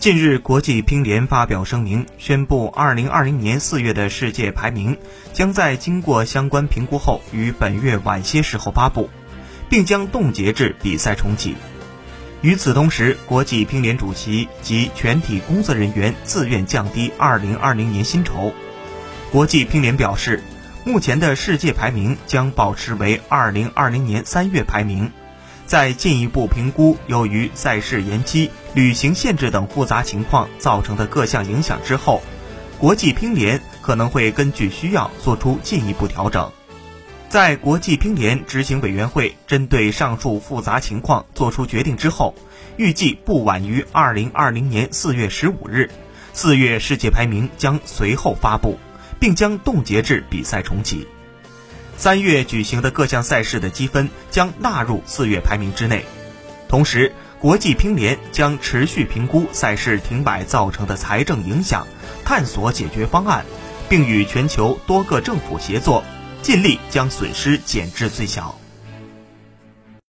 近日，国际乒联发表声明，宣布2020年4月的世界排名将在经过相关评估后于本月晚些时候发布，并将冻结至比赛重启。与此同时，国际乒联主席及全体工作人员自愿降低2020年薪酬。国际乒联表示，目前的世界排名将保持为2020年3月排名。在进一步评估由于赛事延期、旅行限制等复杂情况造成的各项影响之后，国际乒联可能会根据需要做出进一步调整。在国际乒联执行委员会针对上述复杂情况作出决定之后，预计不晚于二零二零年四月十五日，四月世界排名将随后发布，并将冻结至比赛重启。三月举行的各项赛事的积分将纳入四月排名之内，同时，国际乒联将持续评估赛事停摆造成的财政影响，探索解决方案，并与全球多个政府协作，尽力将损失减至最小。